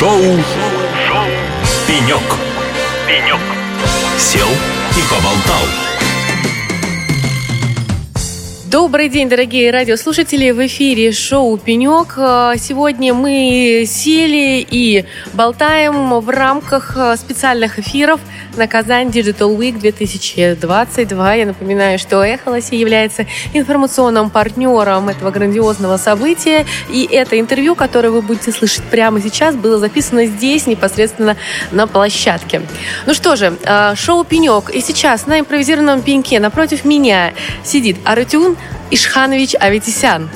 Шоу. «Пенек». «Пенек». Сел и поболтал. Добрый день, дорогие радиослушатели! В эфире шоу «Пенек». Сегодня мы сели и болтаем в рамках специальных эфиров на Казань Digital Week 2022. Я напоминаю, что Эхо является информационным партнером этого грандиозного события. И это интервью, которое вы будете слышать прямо сейчас, было записано здесь, непосредственно на площадке. Ну что же, шоу «Пенек». И сейчас на импровизированном пеньке напротив меня сидит Арутюн Ишханович Аветисян,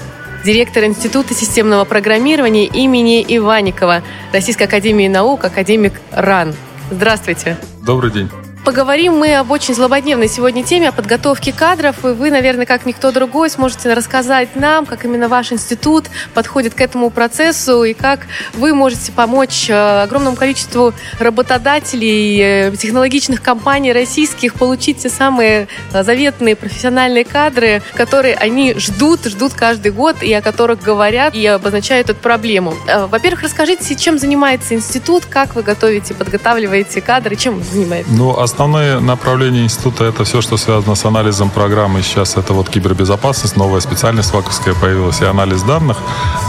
директор Института системного программирования имени Иваникова, Российской академии наук, академик РАН. Здравствуйте. Добрый день. Поговорим мы об очень злободневной сегодня теме, о подготовке кадров. И вы, наверное, как никто другой, сможете рассказать нам, как именно ваш институт подходит к этому процессу и как вы можете помочь э, огромному количеству работодателей, э, технологичных компаний российских получить те самые э, заветные профессиональные кадры, которые они ждут, ждут каждый год и о которых говорят и обозначают эту проблему. Во-первых, расскажите, чем занимается институт, как вы готовите, подготавливаете кадры, чем вы занимаетесь? Ну, Основные направления института это все, что связано с анализом программы. Сейчас это вот кибербезопасность, новая специальность ваковская появилась и анализ данных.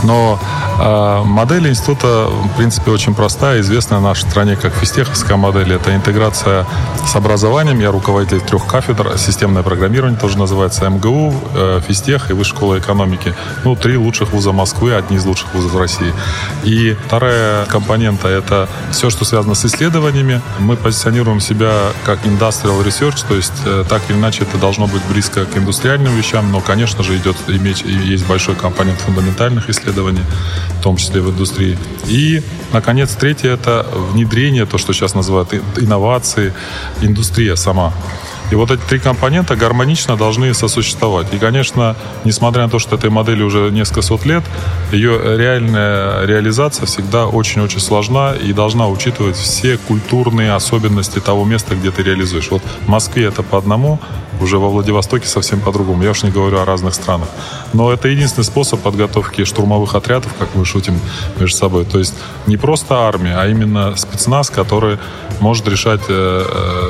Но э, модель института, в принципе, очень простая, известная в нашей стране как физтеховская модель. Это интеграция с образованием. Я руководитель трех кафедр. Системное программирование тоже называется МГУ, э, физтех и Высшая школа экономики. Ну, три лучших вуза Москвы, одни из лучших вузов России. И вторая компонента это все, что связано с исследованиями. Мы позиционируем себя как industrial research, то есть э, так или иначе это должно быть близко к индустриальным вещам, но, конечно же, идет иметь, есть большой компонент фундаментальных исследований, в том числе в индустрии. И, наконец, третье – это внедрение, то, что сейчас называют инновации, индустрия сама. И вот эти три компонента гармонично должны сосуществовать. И, конечно, несмотря на то, что этой модели уже несколько сот лет, ее реальная реализация всегда очень-очень сложна и должна учитывать все культурные особенности того места, где ты реализуешь. Вот в Москве это по одному, уже во Владивостоке совсем по-другому. Я уж не говорю о разных странах. Но это единственный способ подготовки штурмовых отрядов, как мы шутим между собой. То есть не просто армия, а именно спецназ, который может решать э,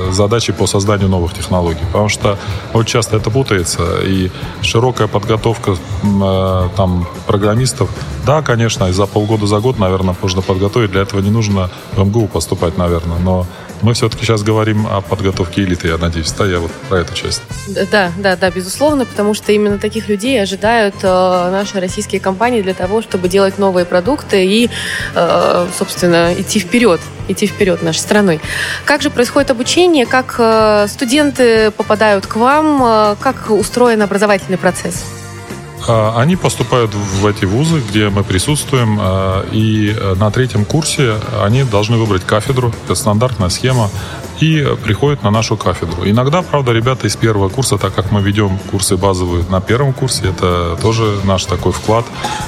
э, задачи по созданию новых технологий. Потому что очень часто это путается. И широкая подготовка э, там, программистов, да, конечно, и за полгода, за год, наверное, можно подготовить. Для этого не нужно в МГУ поступать, наверное. Но мы все-таки сейчас говорим о подготовке элиты, я надеюсь, да, я вот про эту часть. Да, да, да, безусловно, потому что именно таких людей ожидают э, наши российские компании для того, чтобы делать новые продукты и, э, собственно, идти вперед, идти вперед нашей страной. Как же происходит обучение, как э, студенты попадают к вам, э, как устроен образовательный процесс? А, они поступают в эти вузы, где мы присутствуем, а, и э, на третьем курсе они должны выбрать кафедру. Это стандартная схема и приходят на нашу кафедру. Иногда, правда, ребята из первого курса, так как мы ведем курсы базовые на первом курсе, это тоже наш такой вклад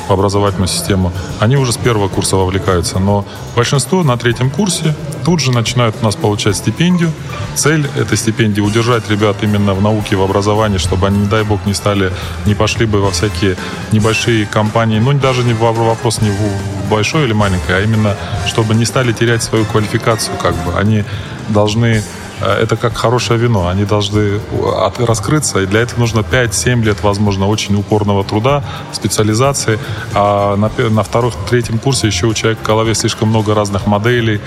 в образовательную систему, они уже с первого курса вовлекаются. Но большинство на третьем курсе тут же начинают у нас получать стипендию. Цель этой стипендии удержать ребят именно в науке, в образовании, чтобы они, не дай бог, не стали, не пошли бы во всякие небольшие компании, ну, даже не вопрос не в большой или маленькой, а именно, чтобы не стали терять свою квалификацию, как бы. Они должны э, это как хорошее вино. Они должны раскрыться, и для этого нужно 5-7 лет, возможно, очень упорного труда, специализации. А на, на втором, третьем курсе еще у человека в голове слишком много разных моделей.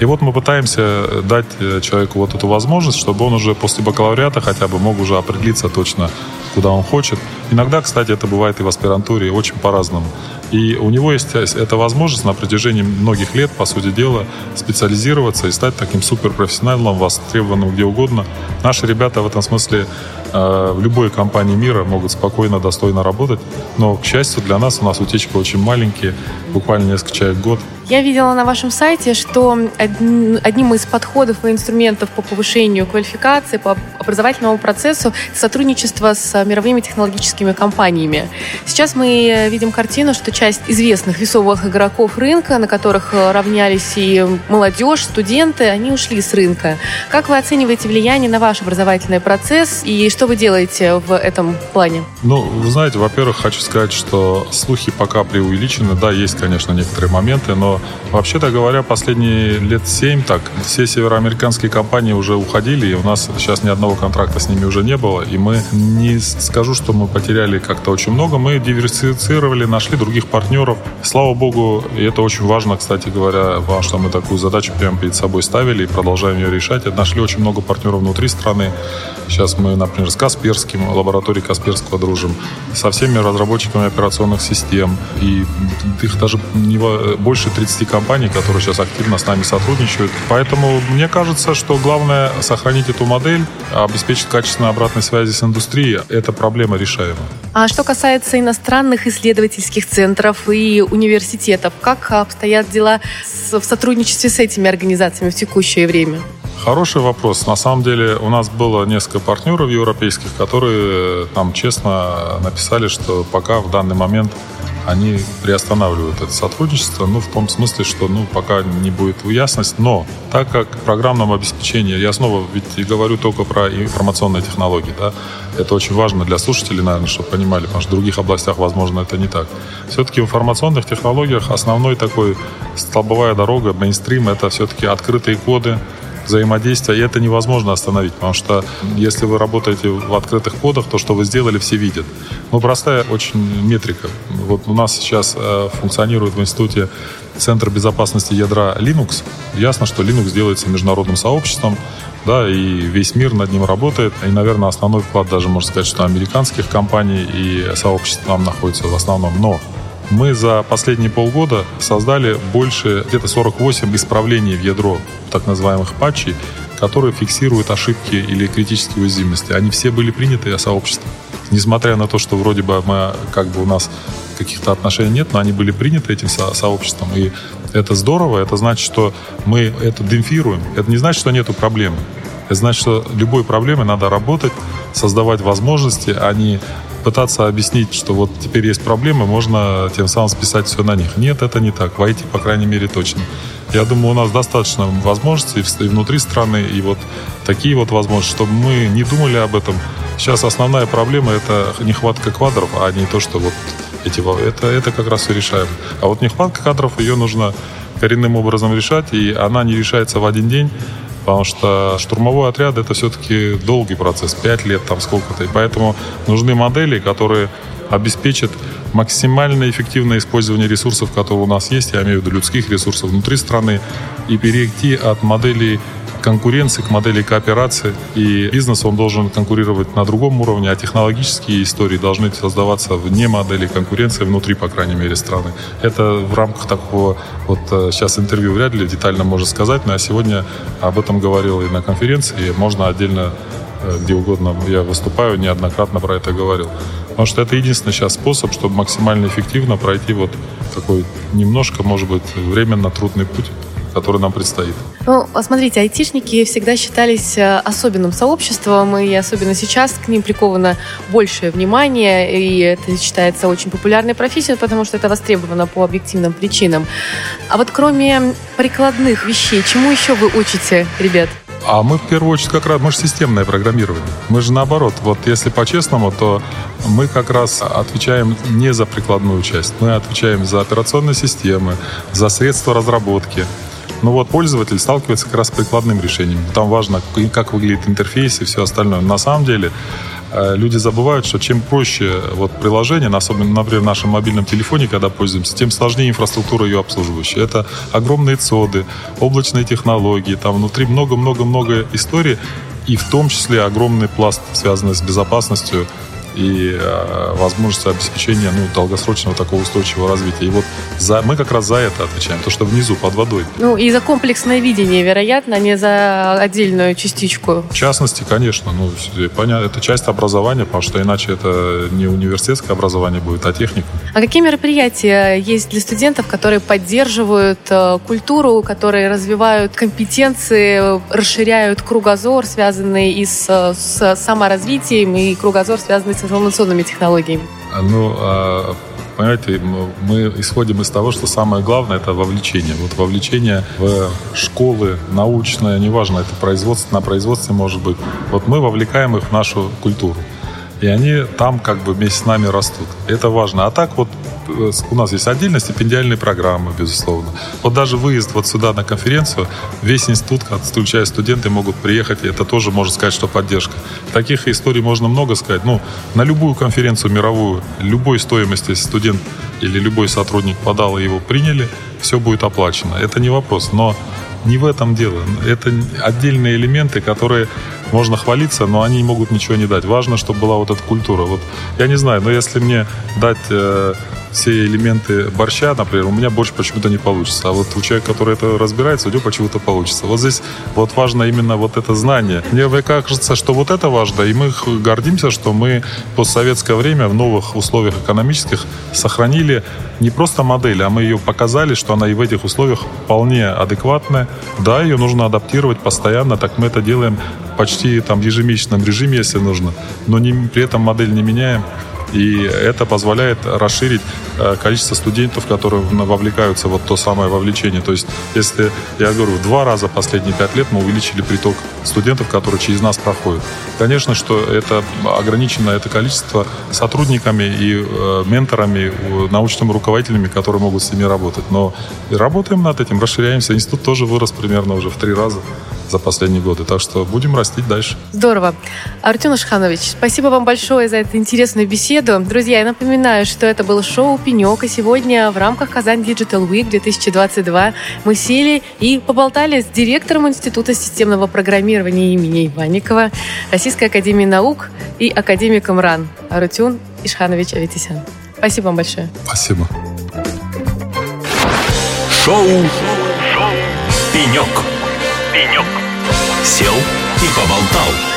И вот мы пытаемся дать э, человеку вот эту возможность, чтобы он уже после бакалавриата хотя бы мог уже определиться точно, куда он хочет. Иногда, кстати, это бывает и в аспирантуре, очень по-разному. И у него есть эта возможность на протяжении многих лет, по сути дела, специализироваться и стать таким суперпрофессионалом, востребованным где угодно. Наши ребята в этом смысле э, в любой компании мира могут спокойно, достойно работать. Но, к счастью, для нас у нас утечка очень маленькие, буквально несколько человек в год. Я видела на вашем сайте, что одним из подходов и инструментов по повышению квалификации, по образовательному процессу сотрудничество с мировыми технологическими американскими компаниями. Сейчас мы видим картину, что часть известных весовых игроков рынка, на которых равнялись и молодежь, студенты, они ушли с рынка. Как вы оцениваете влияние на ваш образовательный процесс и что вы делаете в этом плане? Ну, вы знаете, во-первых, хочу сказать, что слухи пока преувеличены. Да, есть, конечно, некоторые моменты, но вообще-то говоря, последние лет семь так, все североамериканские компании уже уходили, и у нас сейчас ни одного контракта с ними уже не было, и мы не скажу, что мы потеряли как-то очень много, мы диверсифицировали, нашли других партнеров. Слава богу, и это очень важно, кстати говоря, потому что мы такую задачу прямо перед собой ставили и продолжаем ее решать. Нашли очень много партнеров внутри страны. Сейчас мы, например, с Касперским, лабораторией Касперского дружим, со всеми разработчиками операционных систем. И их даже не, больше 30 компаний, которые сейчас активно с нами сотрудничают. Поэтому мне кажется, что главное сохранить эту модель, обеспечить качественную обратной связи с индустрией. Эта проблема решаема. А что касается иностранных исследовательских центров и университетов, как обстоят дела в сотрудничестве с этими организациями в текущее время? Хороший вопрос. На самом деле у нас было несколько партнеров европейских, которые нам честно написали, что пока в данный момент они приостанавливают это сотрудничество, ну, в том смысле, что, ну, пока не будет ясность, но так как в программном обеспечении, я снова ведь и говорю только про информационные технологии, да, это очень важно для слушателей, наверное, чтобы понимали, потому что в других областях, возможно, это не так. Все-таки в информационных технологиях основной такой столбовая дорога, мейнстрим, это все-таки открытые коды, взаимодействия, и это невозможно остановить, потому что если вы работаете в открытых кодах, то, что вы сделали, все видят. Ну, простая очень метрика. Вот у нас сейчас э, функционирует в институте Центр безопасности ядра Linux. Ясно, что Linux делается международным сообществом, да, и весь мир над ним работает. И, наверное, основной вклад даже, можно сказать, что американских компаний и сообществ там находится в основном. Но мы за последние полгода создали больше, где-то 48 исправлений в ядро так называемых патчей, которые фиксируют ошибки или критические уязвимости. Они все были приняты сообществом. Несмотря на то, что вроде бы мы, как бы у нас каких-то отношений нет, но они были приняты этим со- сообществом. И это здорово, это значит, что мы это демпфируем. Это не значит, что нету проблемы. Это значит, что любой проблемой надо работать, создавать возможности, а не пытаться объяснить, что вот теперь есть проблемы, можно тем самым списать все на них. Нет, это не так. В IT, по крайней мере, точно. Я думаю, у нас достаточно возможностей и внутри страны, и вот такие вот возможности, чтобы мы не думали об этом. Сейчас основная проблема – это нехватка кадров, а не то, что вот эти... Это, это как раз и решаем. А вот нехватка кадров, ее нужно коренным образом решать, и она не решается в один день, Потому что штурмовой отряд это все-таки долгий процесс, 5 лет там сколько-то. И поэтому нужны модели, которые обеспечат максимально эффективное использование ресурсов, которые у нас есть, я имею в виду людских ресурсов внутри страны, и перейти от моделей конкуренции к модели кооперации. И бизнес, он должен конкурировать на другом уровне, а технологические истории должны создаваться вне модели конкуренции, внутри, по крайней мере, страны. Это в рамках такого, вот э, сейчас интервью вряд ли детально можно сказать, но я сегодня об этом говорил и на конференции, можно отдельно э, где угодно я выступаю, неоднократно про это говорил. Потому что это единственный сейчас способ, чтобы максимально эффективно пройти вот такой немножко, может быть, временно трудный путь который нам предстоит. Ну, смотрите, айтишники всегда считались э, особенным сообществом, и особенно сейчас к ним приковано большее внимание, и это считается очень популярной профессией, потому что это востребовано по объективным причинам. А вот кроме прикладных вещей, чему еще вы учите, ребят? А мы в первую очередь как раз, мы же системное программирование. Мы же наоборот, вот если по-честному, то мы как раз отвечаем не за прикладную часть, мы отвечаем за операционные системы, за средства разработки, ну вот пользователь сталкивается как раз с прикладным решением. Там важно, как выглядит интерфейс и все остальное. На самом деле э, люди забывают, что чем проще вот приложение, особенно, например, в нашем мобильном телефоне, когда пользуемся, тем сложнее инфраструктура ее обслуживающая. Это огромные цоды, облачные технологии, там внутри много-много-много историй, и в том числе огромный пласт, связанный с безопасностью и э, возможность обеспечения ну, долгосрочного такого устойчивого развития. И вот за, мы как раз за это отвечаем, то, что внизу, под водой. Ну, и за комплексное видение, вероятно, а не за отдельную частичку. В частности, конечно, ну, понятно, это часть образования, потому что иначе это не университетское образование будет, а техника. А какие мероприятия есть для студентов, которые поддерживают э, культуру, которые развивают компетенции, расширяют кругозор, связанный и с, с саморазвитием, и кругозор, связанный с информационными технологиями? Ну, а понимаете, мы исходим из того, что самое главное – это вовлечение. Вот вовлечение в школы, научное, неважно, это производство, на производстве может быть. Вот мы вовлекаем их в нашу культуру. И они там как бы вместе с нами растут. Это важно. А так вот у нас есть отдельно стипендиальные программы, безусловно. Вот даже выезд вот сюда на конференцию, весь институт, включая студенты, могут приехать, и это тоже можно сказать, что поддержка. Таких историй можно много сказать. Ну, на любую конференцию мировую, любой стоимости студент или любой сотрудник подал и его приняли, все будет оплачено. Это не вопрос. Но не в этом дело. Это отдельные элементы, которые можно хвалиться, но они могут ничего не дать. Важно, чтобы была вот эта культура. Вот я не знаю, но если мне дать э, все элементы борща, например, у меня борщ почему-то не получится. А вот у человека, который это разбирается, у него почему-то получится. Вот здесь вот важно именно вот это знание. Мне кажется, что вот это важно, и мы гордимся, что мы в постсоветское время в новых условиях экономических сохранили не просто модель, а мы ее показали, что она и в этих условиях вполне адекватная. Да, ее нужно адаптировать постоянно, так мы это делаем почти там в ежемесячном режиме, если нужно, но не, при этом модель не меняем. И это позволяет расширить количество студентов, которые вовлекаются вот то самое вовлечение. То есть, если, я говорю, в два раза последние пять лет мы увеличили приток студентов, которые через нас проходят. Конечно, что это ограничено это количество сотрудниками и э, менторами, научными руководителями, которые могут с ними работать. Но работаем над этим, расширяемся. Институт тоже вырос примерно уже в три раза за последние годы. Так что будем растить дальше. Здорово. Артем Ашханович, спасибо вам большое за эту интересную беседу. Друзья, я напоминаю, что это было шоу «Пенек», и сегодня в рамках Казань Digital Week 2022 мы сели и поболтали с директором Института системного программирования имени Иванникова Российской Академии Наук и академиком РАН Арутюн Ишханович Аветисян. Спасибо вам большое. Спасибо. Шоу, Шоу. «Пенек». Сел и поболтал.